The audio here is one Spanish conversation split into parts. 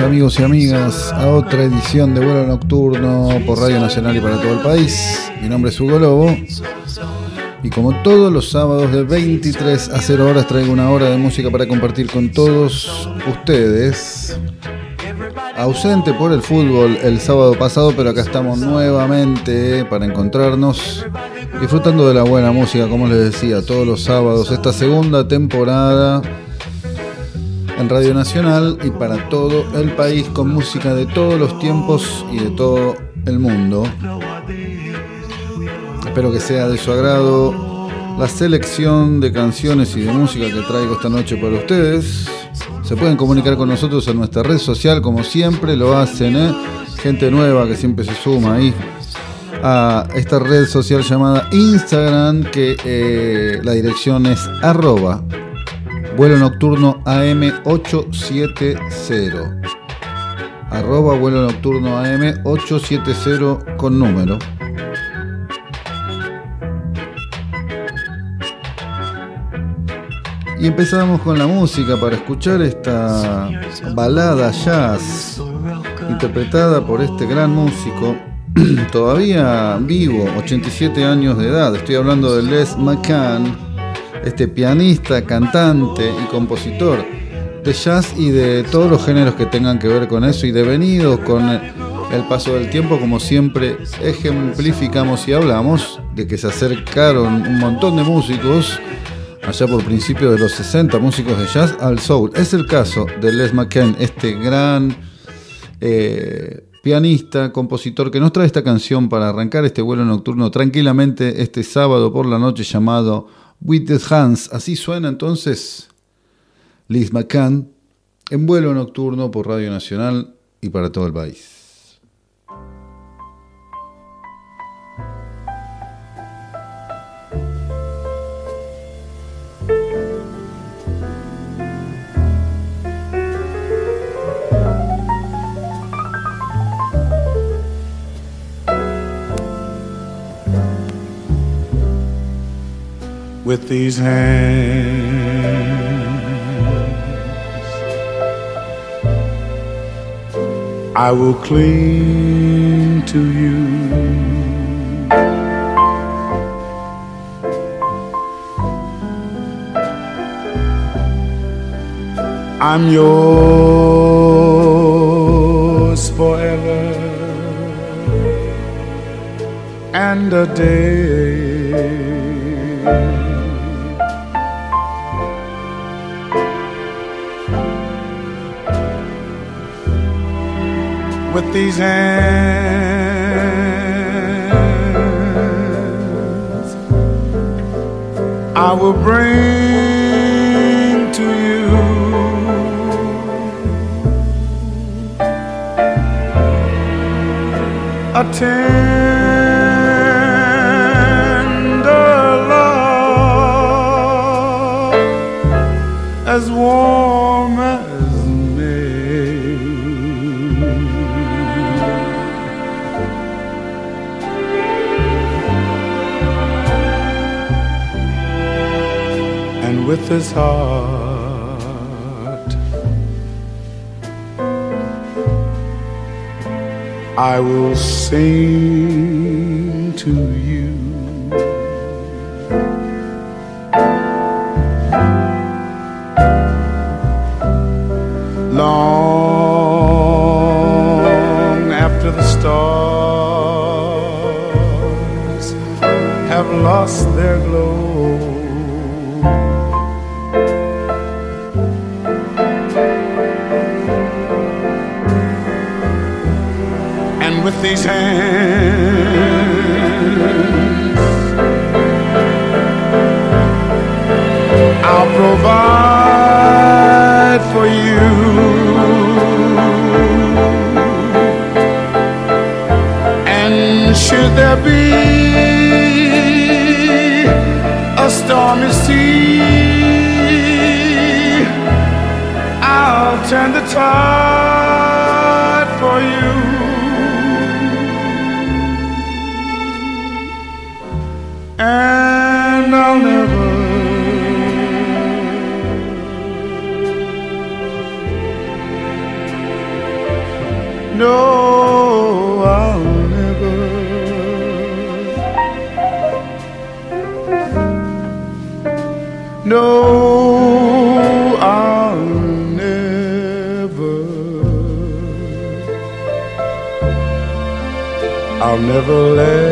Amigos y amigas a otra edición de vuelo nocturno por Radio Nacional y para todo el país. Mi nombre es Hugo Lobo y como todos los sábados de 23 a 0 horas traigo una hora de música para compartir con todos ustedes. Ausente por el fútbol el sábado pasado, pero acá estamos nuevamente para encontrarnos disfrutando de la buena música, como les decía, todos los sábados, esta segunda temporada en Radio Nacional y para todo el país con música de todos los tiempos y de todo el mundo. Espero que sea de su agrado la selección de canciones y de música que traigo esta noche para ustedes. Se pueden comunicar con nosotros en nuestra red social, como siempre lo hacen, ¿eh? gente nueva que siempre se suma ahí a esta red social llamada Instagram, que eh, la dirección es arroba vuelo nocturno AM870. Arroba vuelo nocturno AM870 con número. Y empezamos con la música para escuchar esta balada jazz interpretada por este gran músico todavía vivo, 87 años de edad. Estoy hablando de Les McCann este pianista, cantante y compositor de jazz y de todos los géneros que tengan que ver con eso y devenidos con el paso del tiempo, como siempre ejemplificamos y hablamos de que se acercaron un montón de músicos allá por principios de los 60 músicos de jazz al soul. Es el caso de Les McCann, este gran eh, pianista, compositor que nos trae esta canción para arrancar este vuelo nocturno tranquilamente este sábado por la noche llamado With the Hands. Así suena entonces Liz McCann en vuelo nocturno por Radio Nacional y para todo el país. With these hands. I will cling to you. I'm yours forever and a day with these hands. I will bring to you a tender love as warm with his heart. I will sing to you. Long after the stars have lost their these hands. I'll provide for you. And should there be a stormy sea, I'll turn the tide for you. No, I'll never. I'll never let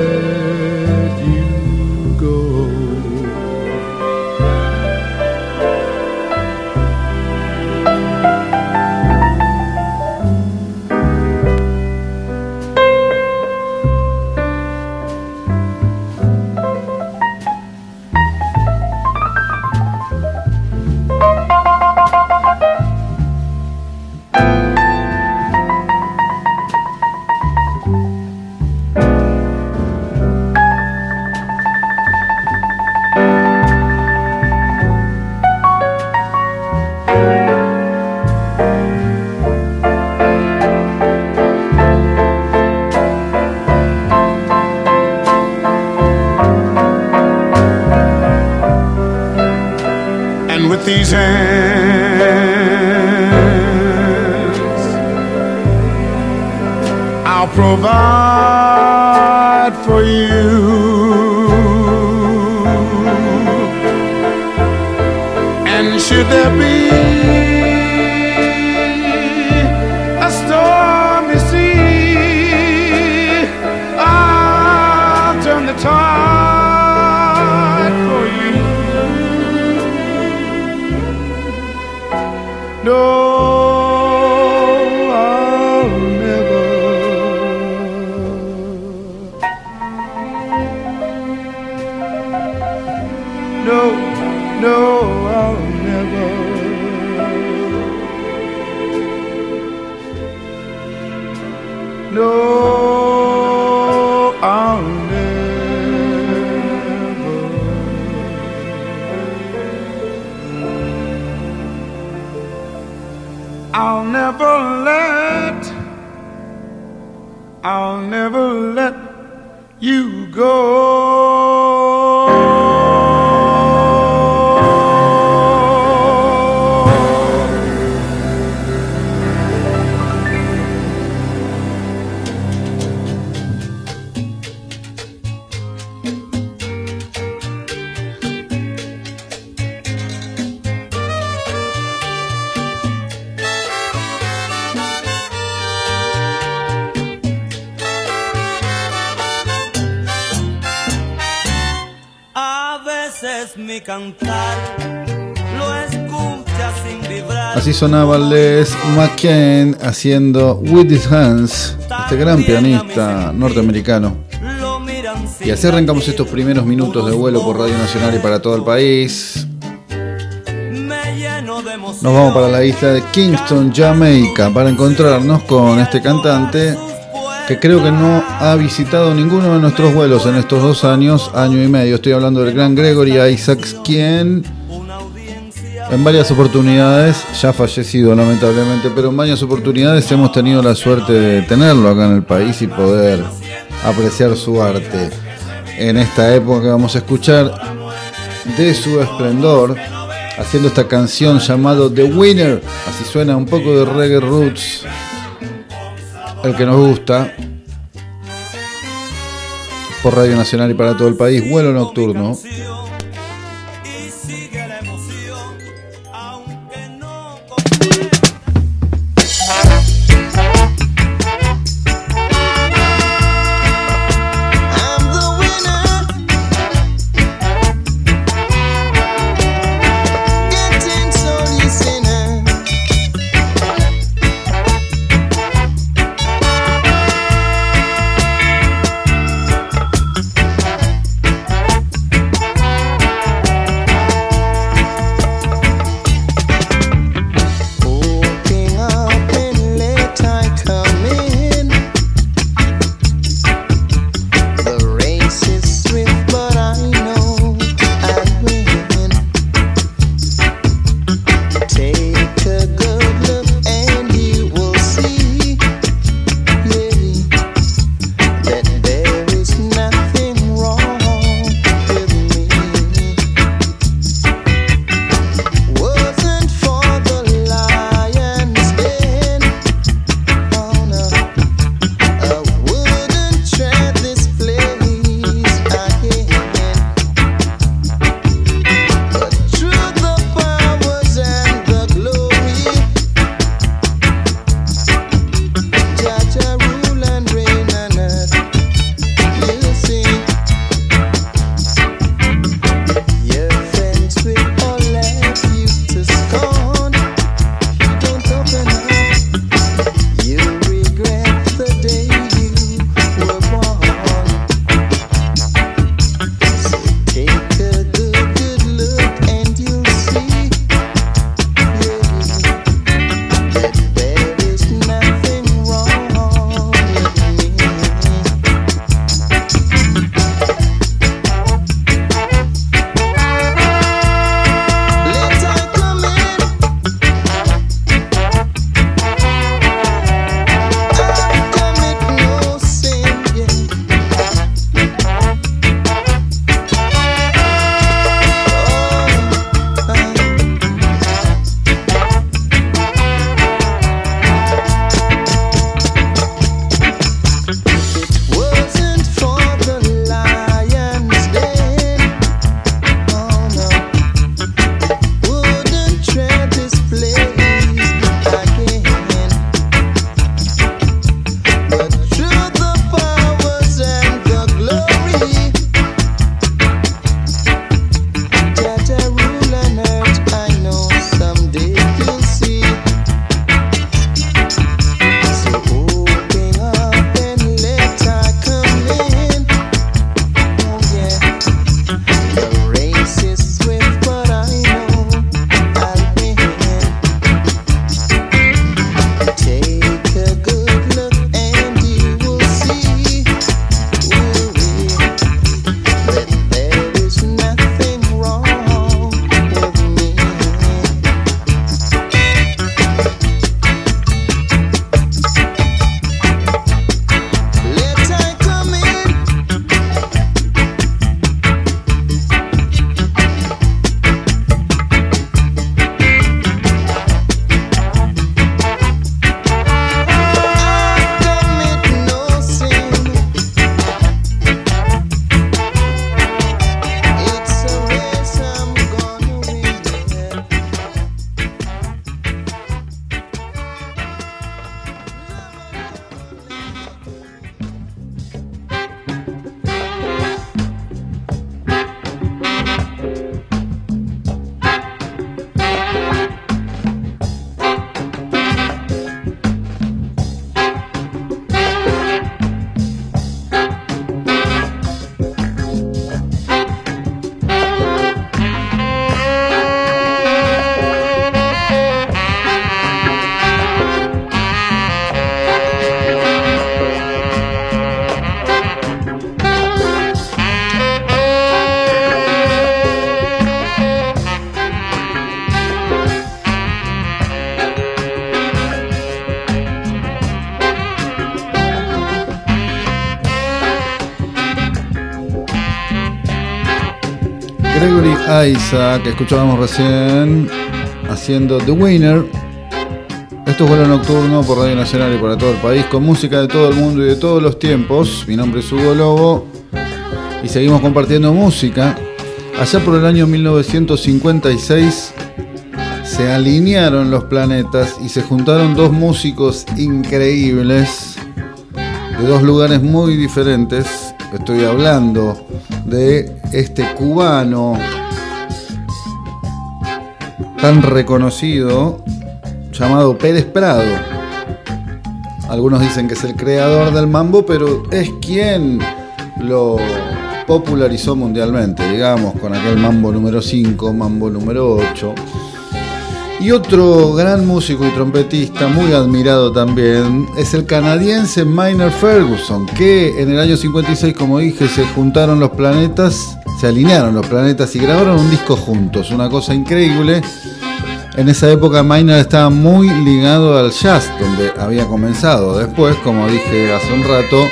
sonaba Les McCain haciendo With His Hands, este gran pianista norteamericano. Y así arrancamos estos primeros minutos de vuelo por Radio Nacional y para todo el país. Nos vamos para la isla de Kingston, Jamaica, para encontrarnos con este cantante que creo que no ha visitado ninguno de nuestros vuelos en estos dos años, año y medio. Estoy hablando del gran Gregory Isaacs, quien en varias oportunidades, ya fallecido lamentablemente, pero en varias oportunidades hemos tenido la suerte de tenerlo acá en el país y poder apreciar su arte. En esta época que vamos a escuchar de su esplendor, haciendo esta canción llamado The Winner, así suena un poco de reggae roots, el que nos gusta, por Radio Nacional y para todo el país, vuelo nocturno. Isaac, que escuchábamos recién, haciendo The Winner. Esto es vuelo nocturno por Radio Nacional y para todo el país, con música de todo el mundo y de todos los tiempos. Mi nombre es Hugo Lobo y seguimos compartiendo música. Allá por el año 1956 se alinearon los planetas y se juntaron dos músicos increíbles de dos lugares muy diferentes. Estoy hablando de este cubano tan reconocido llamado Pérez Prado. Algunos dicen que es el creador del mambo, pero es quien lo popularizó mundialmente, digamos, con aquel mambo número 5, mambo número 8. Y otro gran músico y trompetista, muy admirado también, es el canadiense Minor Ferguson, que en el año 56, como dije, se juntaron los planetas, se alinearon los planetas y grabaron un disco juntos, una cosa increíble. En esa época Minor estaba muy ligado al jazz, donde había comenzado. Después, como dije hace un rato,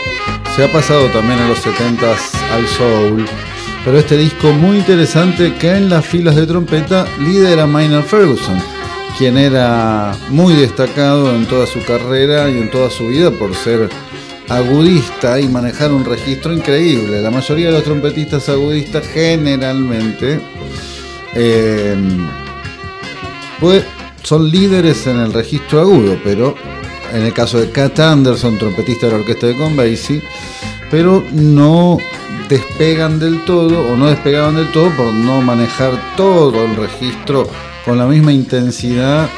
se ha pasado también a los 70s al soul. Pero este disco muy interesante que en las filas de trompeta lidera Minor Ferguson, quien era muy destacado en toda su carrera y en toda su vida por ser agudista y manejar un registro increíble. La mayoría de los trompetistas agudistas generalmente eh, pues, son líderes en el registro agudo, pero en el caso de Cat Anderson, trompetista de la orquesta de Convacy, pero no despegan del todo o no despegaban del todo por no manejar todo el registro con la misma intensidad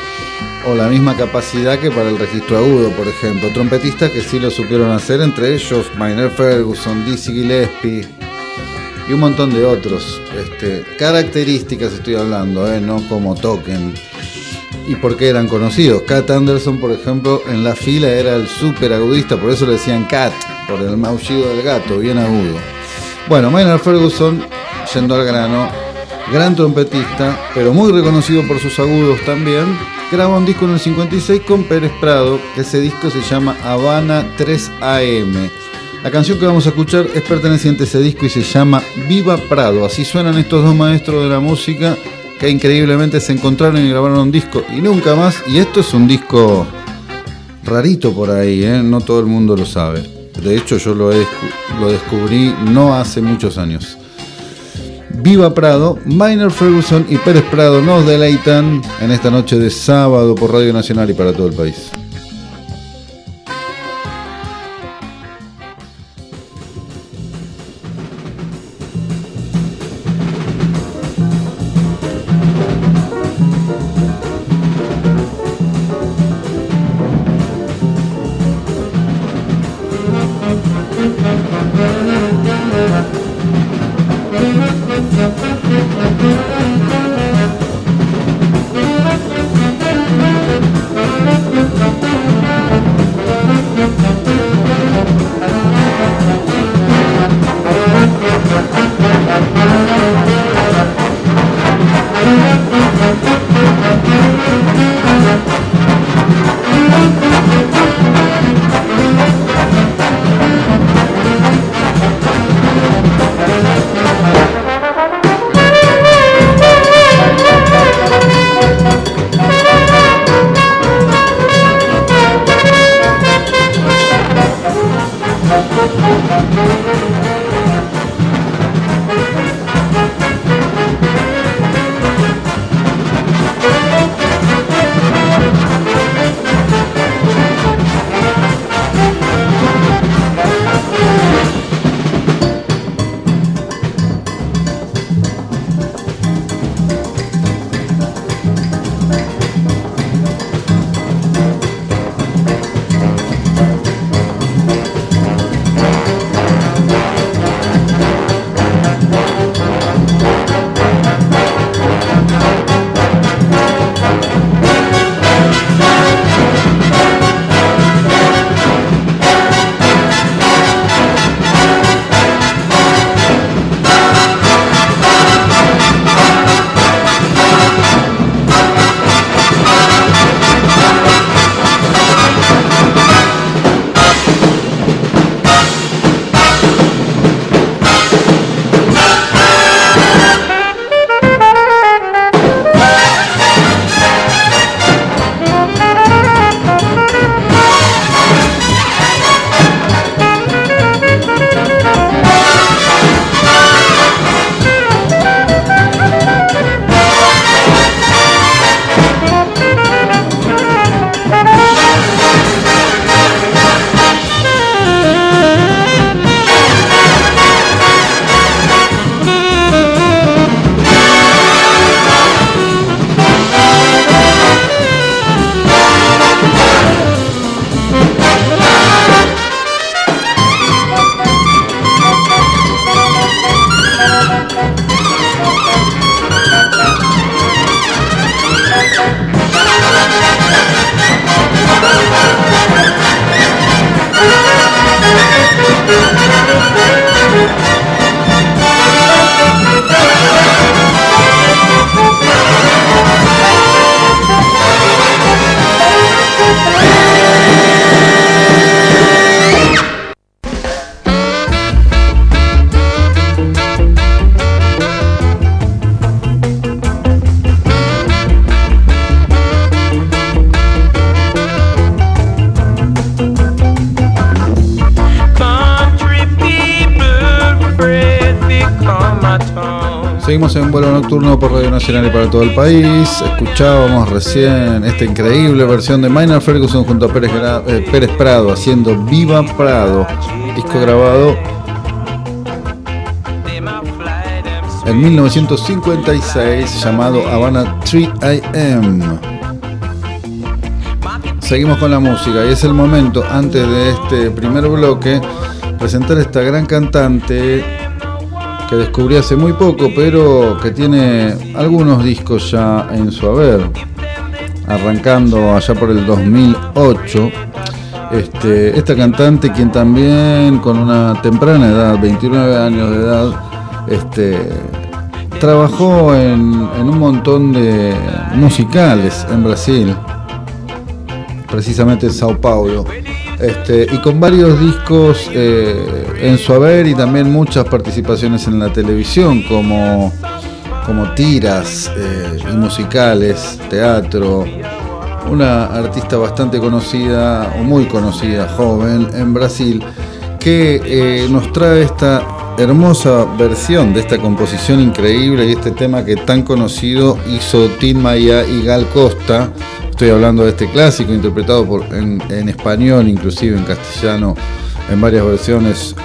o la misma capacidad que para el registro agudo, por ejemplo. Trompetistas que sí lo supieron hacer, entre ellos Minor Ferguson, Dizzy Gillespie y un montón de otros. Este, características estoy hablando, ¿eh? no como token. Y por qué eran conocidos. Cat Anderson, por ejemplo, en la fila era el super agudista, por eso le decían Cat, por el maullido del gato, bien agudo. Bueno, Minor Ferguson, yendo al grano, gran trompetista, pero muy reconocido por sus agudos también, graba un disco en el 56 con Pérez Prado, ese disco se llama Habana 3 AM. La canción que vamos a escuchar es perteneciente a ese disco y se llama Viva Prado. Así suenan estos dos maestros de la música que increíblemente se encontraron y grabaron un disco y nunca más. Y esto es un disco rarito por ahí, ¿eh? no todo el mundo lo sabe. De hecho yo lo descubrí no hace muchos años. Viva Prado, Minor Ferguson y Pérez Prado nos deleitan en esta noche de sábado por Radio Nacional y para todo el país. Para todo el país. Escuchábamos recién esta increíble versión de Minor Ferguson junto a Pérez, eh, Pérez Prado haciendo Viva Prado, disco grabado en 1956 llamado Havana 3 AM. Seguimos con la música y es el momento, antes de este primer bloque, presentar a esta gran cantante que descubrí hace muy poco, pero que tiene algunos discos ya en su haber, arrancando allá por el 2008. Este, esta cantante, quien también con una temprana edad, 29 años de edad, este, trabajó en, en un montón de musicales en Brasil, precisamente en Sao Paulo. Este, y con varios discos eh, en su haber y también muchas participaciones en la televisión como, como tiras eh, y musicales, teatro. Una artista bastante conocida o muy conocida, joven, en Brasil, que eh, nos trae esta hermosa versión de esta composición increíble y este tema que tan conocido hizo Tim Maya y Gal Costa. Estoy hablando de este clásico interpretado en, español, inclusive en castellano, en varias versiones.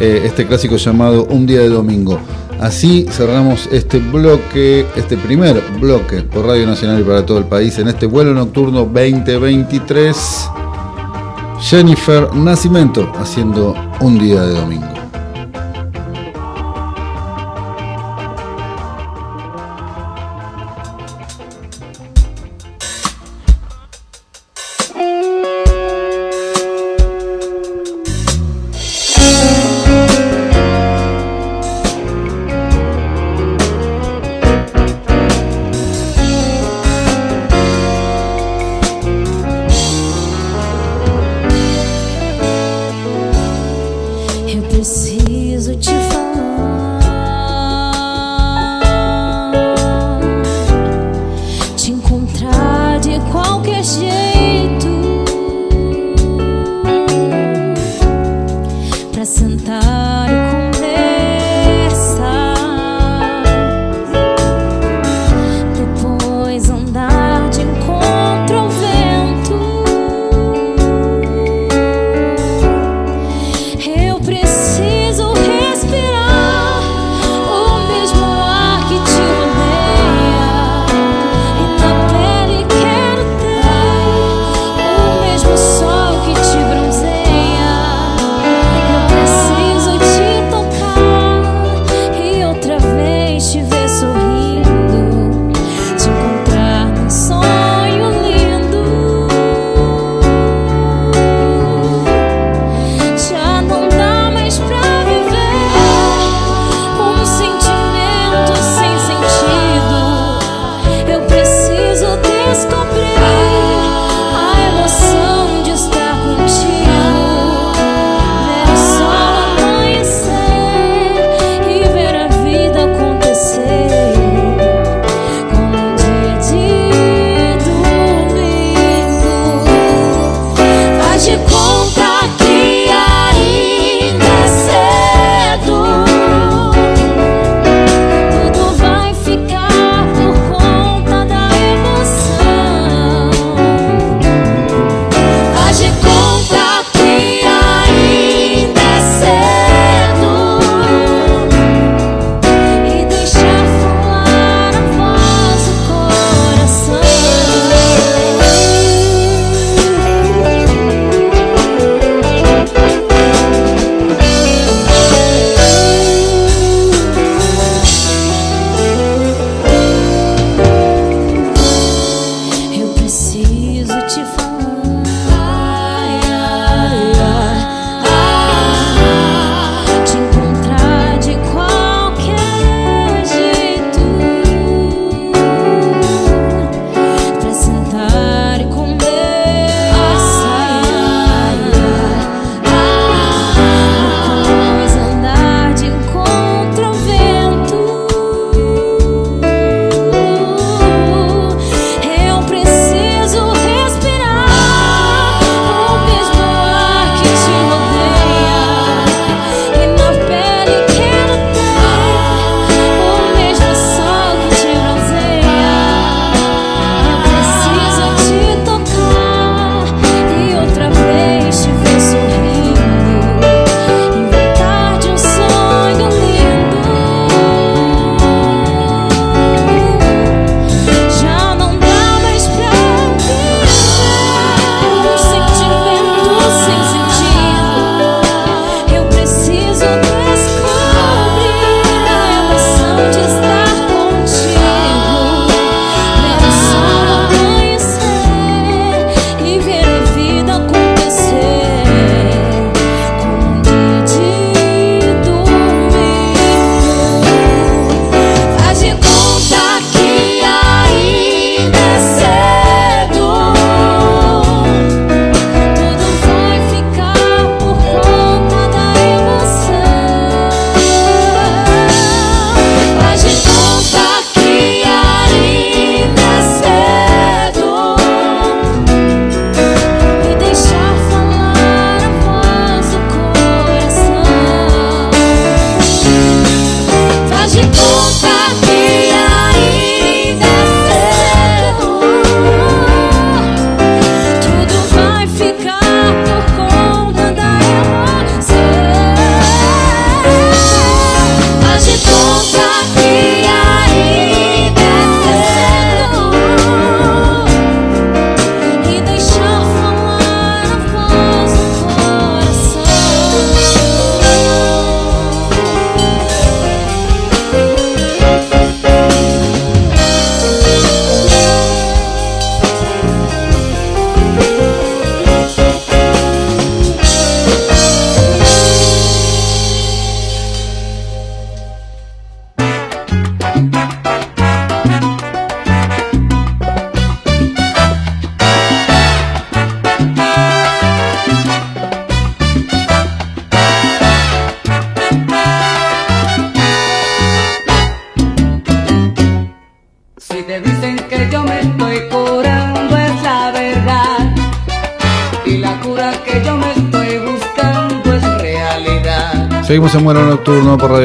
eh, este clásico llamado Un día de domingo. Así cerramos este bloque, este primer bloque por Radio Nacional y para todo el país en este vuelo nocturno 2023. Jennifer Nacimiento haciendo Un día de domingo.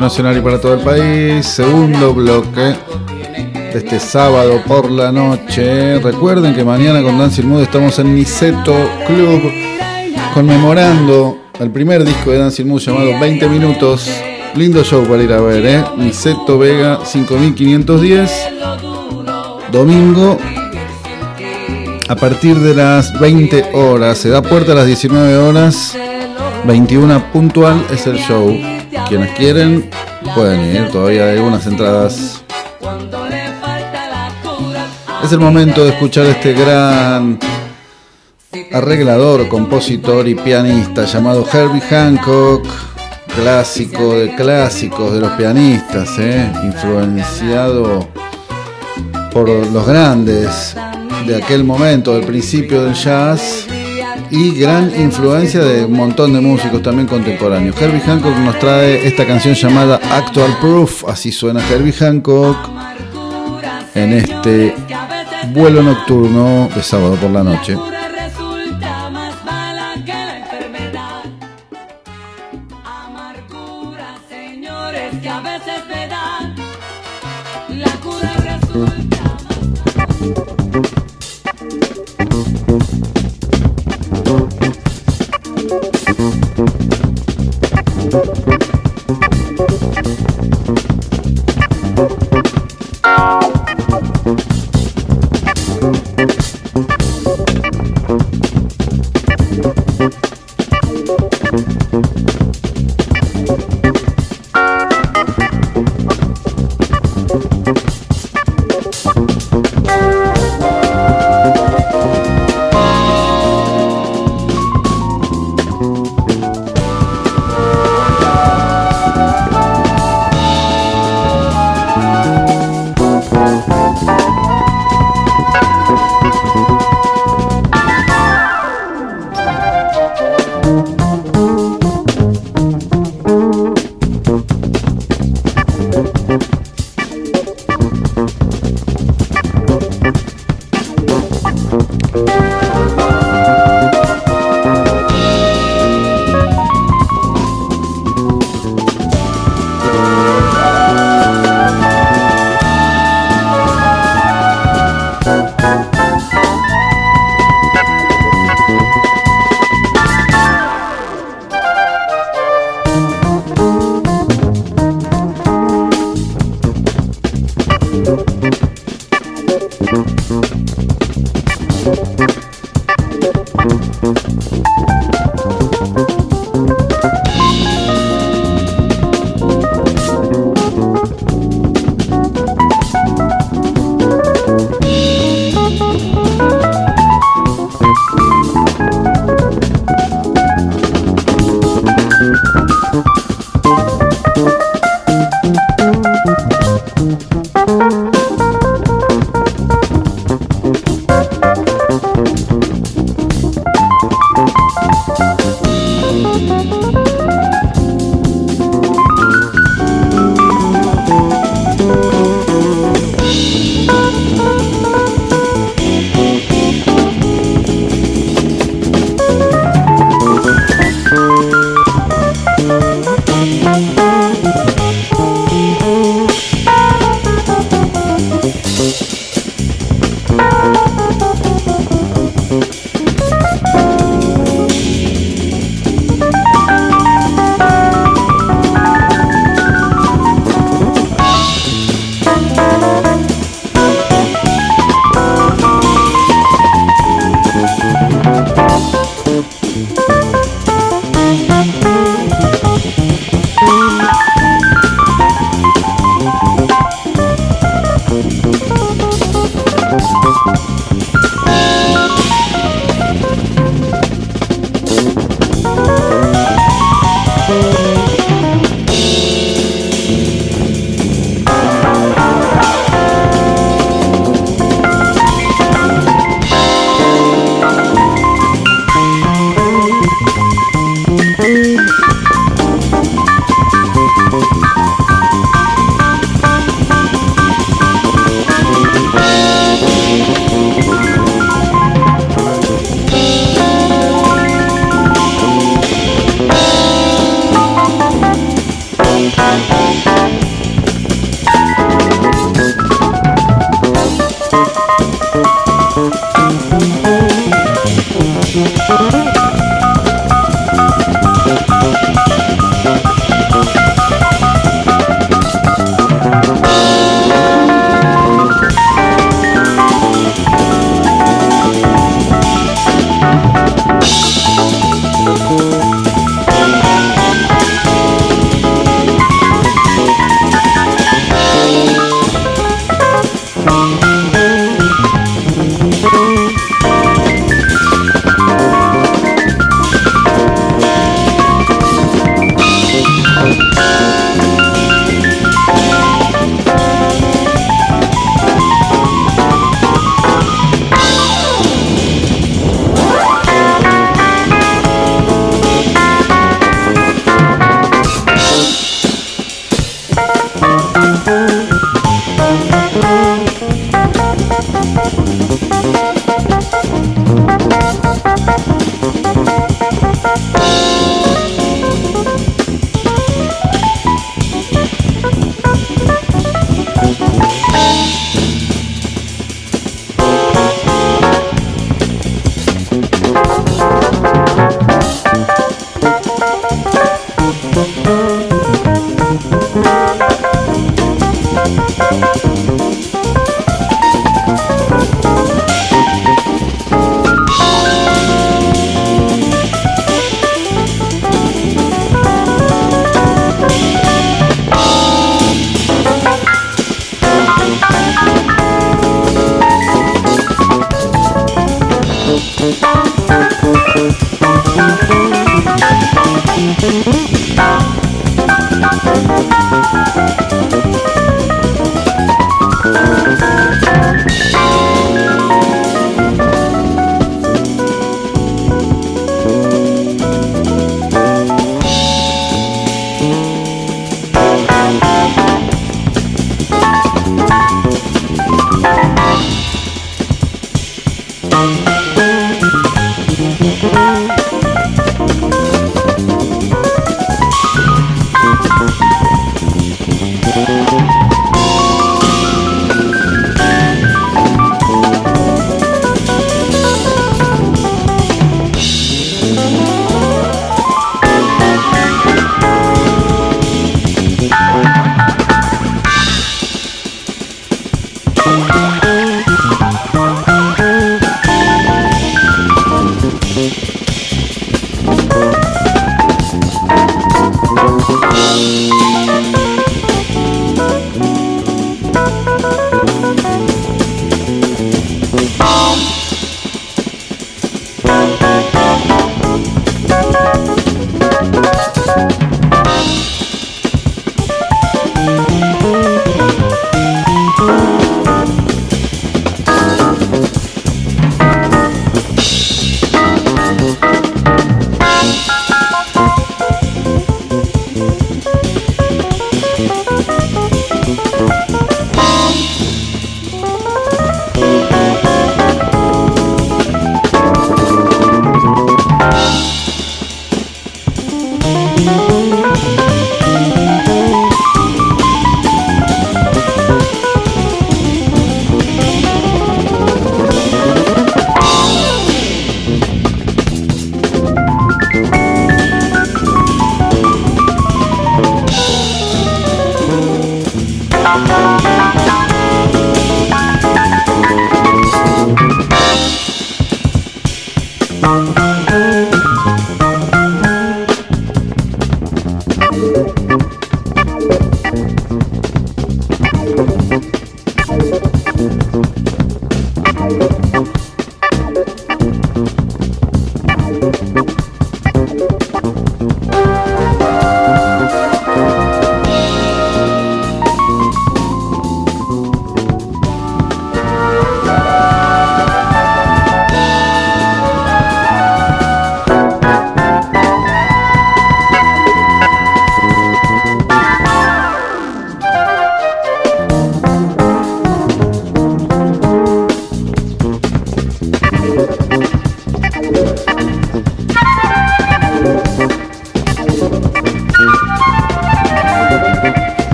Nacional y para todo el país. Segundo bloque de este sábado por la noche. Recuerden que mañana con Dancing Mood estamos en Niceto Club conmemorando el primer disco de Dancing Mood llamado 20 Minutos. Lindo show para ir a ver, ¿eh? Niceto Vega 5510. Domingo a partir de las 20 horas. Se da puerta a las 19 horas. 21 puntual es el show. Quienes quieren pueden ir, todavía hay algunas entradas. Es el momento de escuchar este gran arreglador, compositor y pianista llamado Herbie Hancock, clásico de clásicos de los pianistas, ¿eh? influenciado por los grandes de aquel momento, del principio del jazz y gran influencia de un montón de músicos también contemporáneos. Herbie Hancock nos trae esta canción llamada Actual Proof, así suena Herbie Hancock en este vuelo nocturno de sábado por la noche.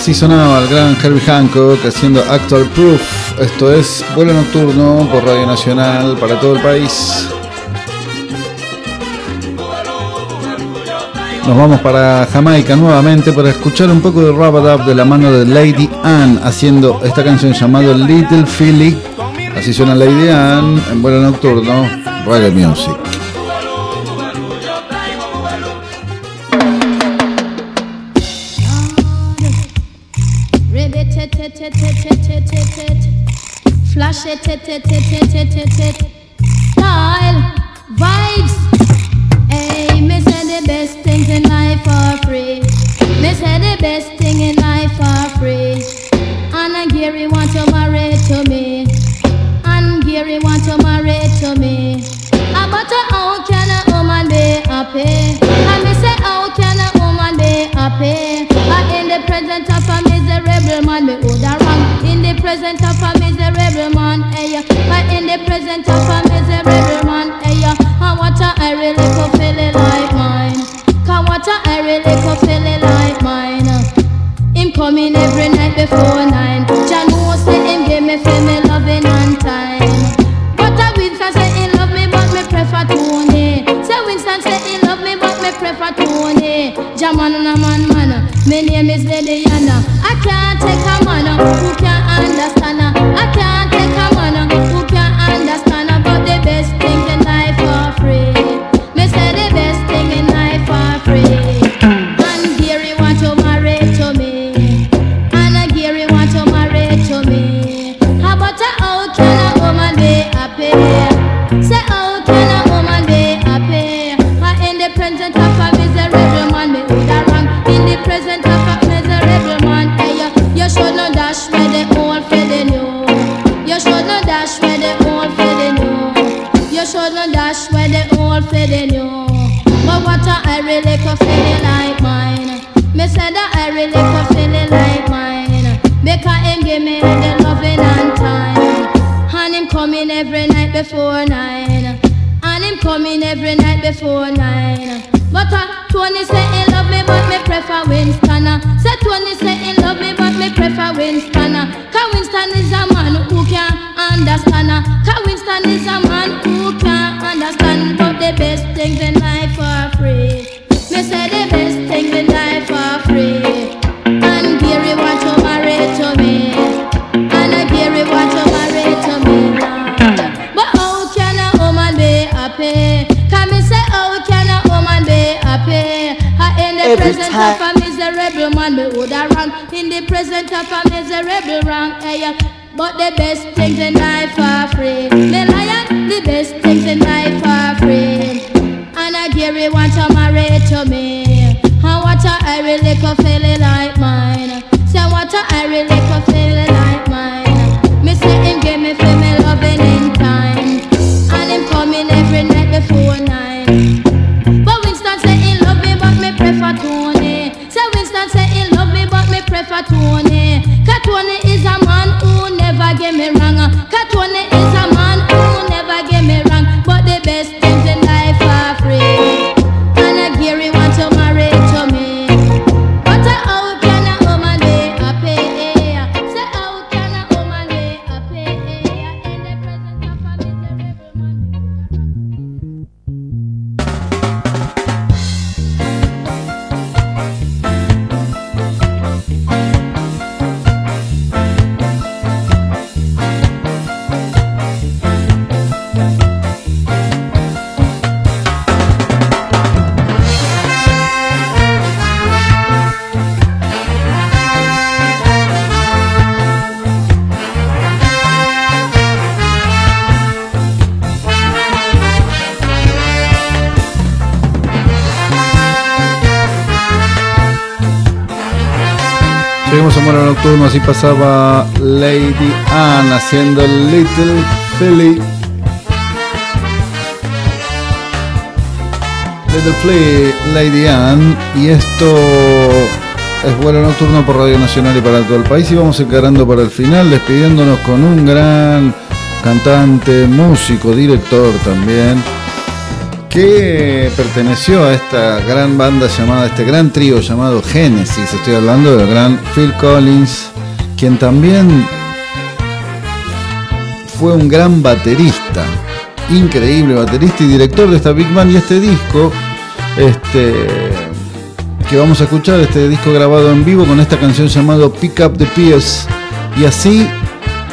Así sonaba el gran Herbie Hancock haciendo Actor Proof. Esto es vuelo nocturno por Radio Nacional para todo el país. Nos vamos para Jamaica nuevamente para escuchar un poco de Rabadab de la mano de Lady Anne haciendo esta canción llamada Little Philly. Así suena Lady Anne en vuelo nocturno, reggae music. Style, vibes. Hey, me say the best things in life are free. Me say the best thing in life are free. Anna Gary want to marry to me. And Gary want to marry to me. Ah, but how can a woman be happy? And me say how can a woman be happy? Ah, in the presence of a miserable man, me woulda wrong. In the presence of a miserable man, hey, ah, in the presence of a miserable man, hey, ah, what a I really could feel it like mine. Cause what a I really could feel it like mine. Him coming every night before nine. Jah know say him give me feel me loving on time. But a Winston say he love me, but me prefer Tony. Say Winston say he love me, but me prefer Tony. Jaman and a man man, my name is Lady Anna. I can't take a man who can't new. You should not dash where the old for the new. But what a I really could feel it like mine. Me said that I really could feel it like mine. Because him give me the loving and time. And him coming every night before nine. And him coming every night before nine. But uh, Tony say he love me, but me prefer Winston. uh. Say Tony say he love me, but me prefer Winston. uh. Cause Winston is a man who can understand. uh. Cause Winston is a man who can't understand. But the best things in life are free. Me say the best things in life are free. And Gary want to marry to me. And Gary want to marry to me. But how can a woman be happy? Can me say how can a woman be happy? In the Every presence time- of a miserable man, me woulda wrong. In the presence of a miserable wrong, hey. But the best things in life are free. Me lion, the best things in life are free. And a Gary want to marry to me. And what a I really could feel it like mine. Say what a I really could feel it like mine. Me say him give me feel me loving in time. And him coming every night before nine. But Winston say he love me, but me prefer Tony. Say Winston say he love me, but me prefer Tony give me nocturno, así pasaba Lady Anne haciendo Little Philly. Little Philly, Lady Anne. Y esto es vuelo nocturno por Radio Nacional y para todo el país. Y vamos encarando para el final, despidiéndonos con un gran cantante, músico, director también que perteneció a esta gran banda llamada, este gran trío llamado Genesis. Estoy hablando del gran Phil Collins, quien también fue un gran baterista, increíble baterista y director de esta Big Band y este disco, este que vamos a escuchar este disco grabado en vivo con esta canción llamado Pick Up the Pieces. Y así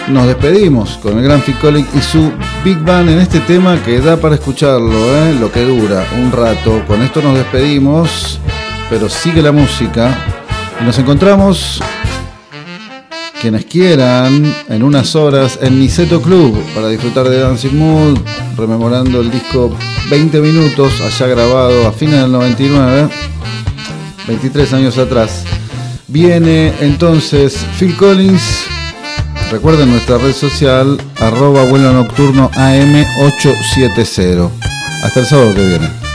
nos despedimos con el gran Phil Collins y su Big Band en este tema que da para escucharlo, ¿eh? lo que dura un rato. Con esto nos despedimos, pero sigue la música. Y nos encontramos, quienes quieran, en unas horas en Niceto Club para disfrutar de Dancing Mood, rememorando el disco 20 minutos, allá grabado a fines del 99, 23 años atrás. Viene entonces Phil Collins Recuerden nuestra red social arroba vuelo nocturno AM870. Hasta el sábado que viene.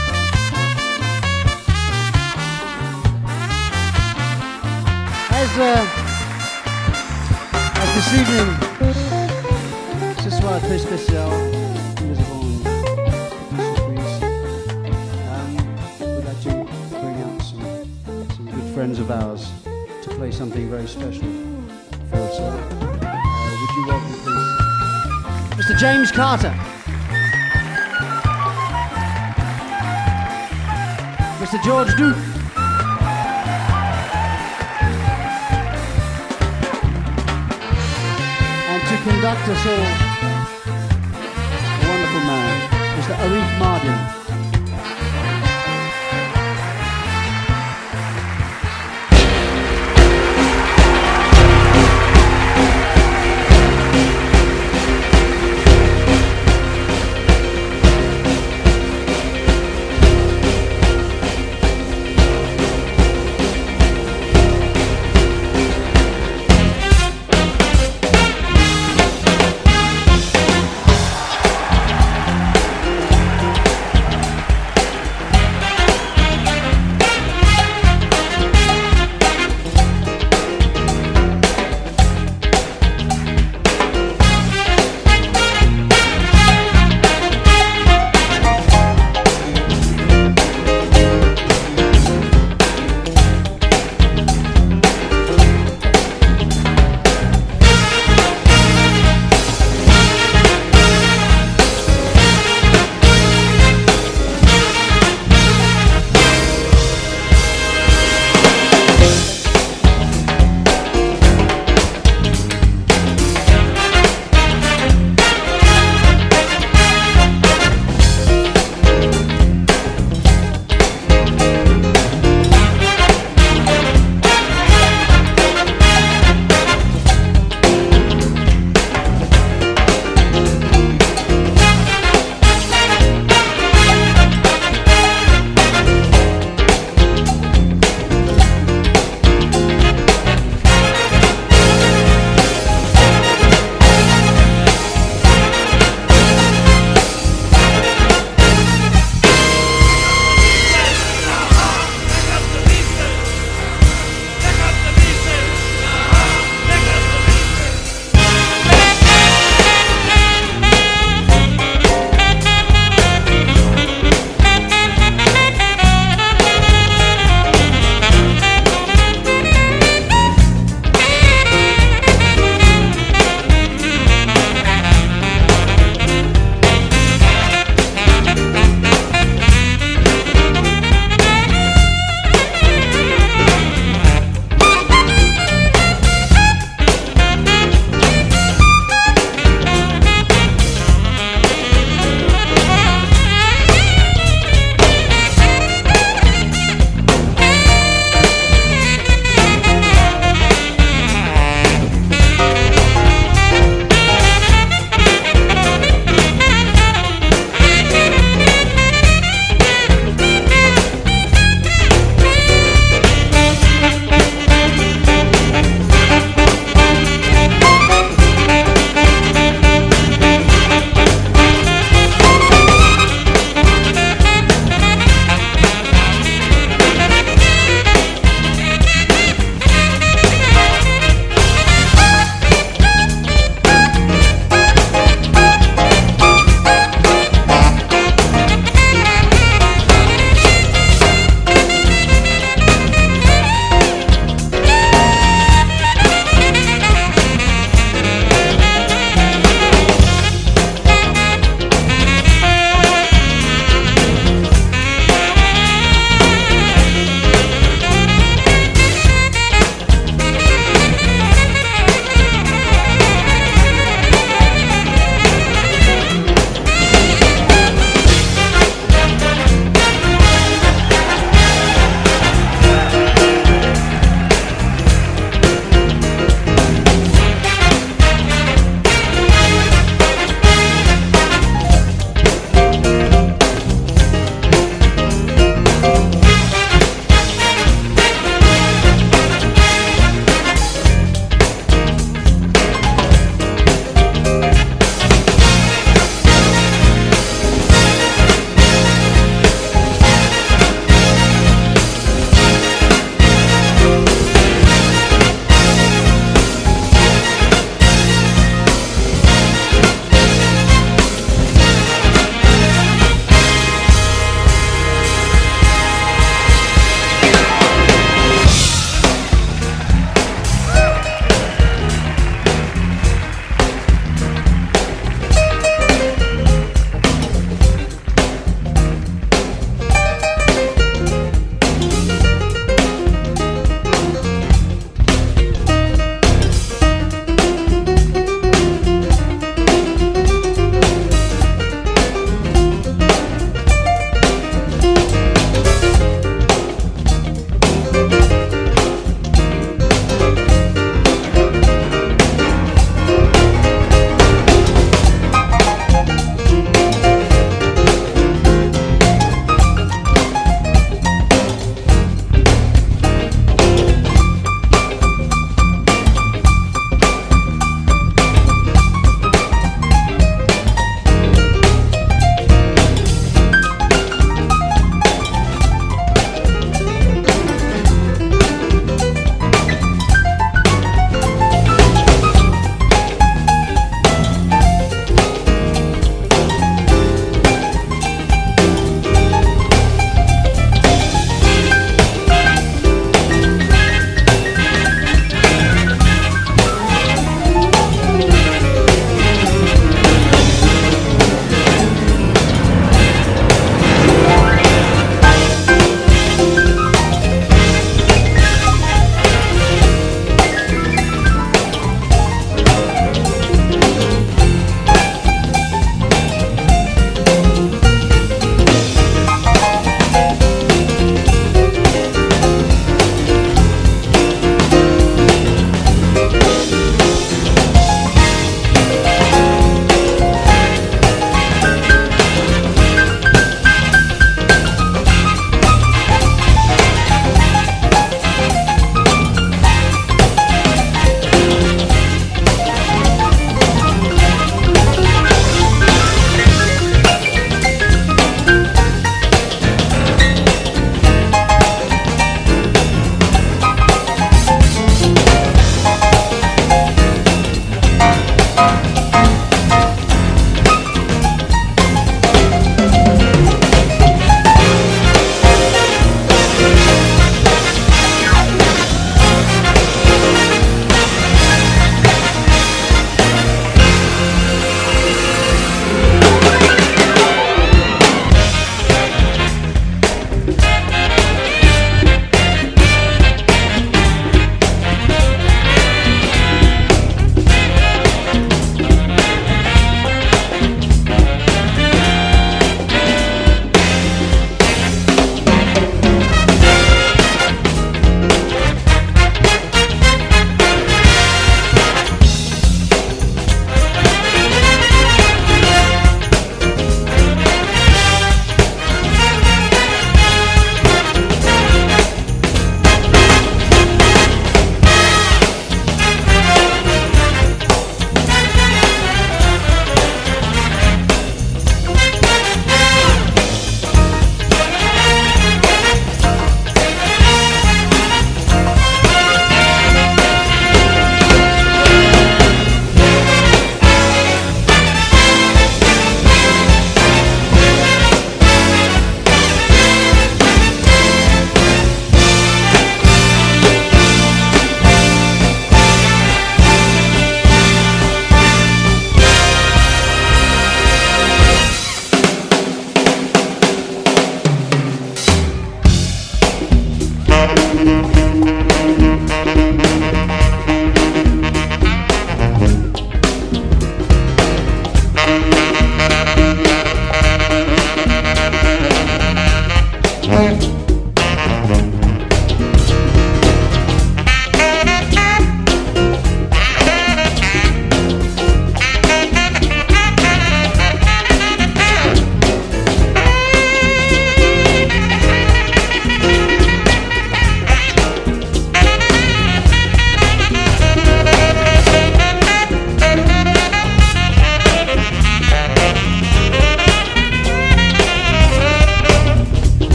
James Carter? Mr. George Duke. and to conduct us all, a wonderful man, Mr. Arif Mardin.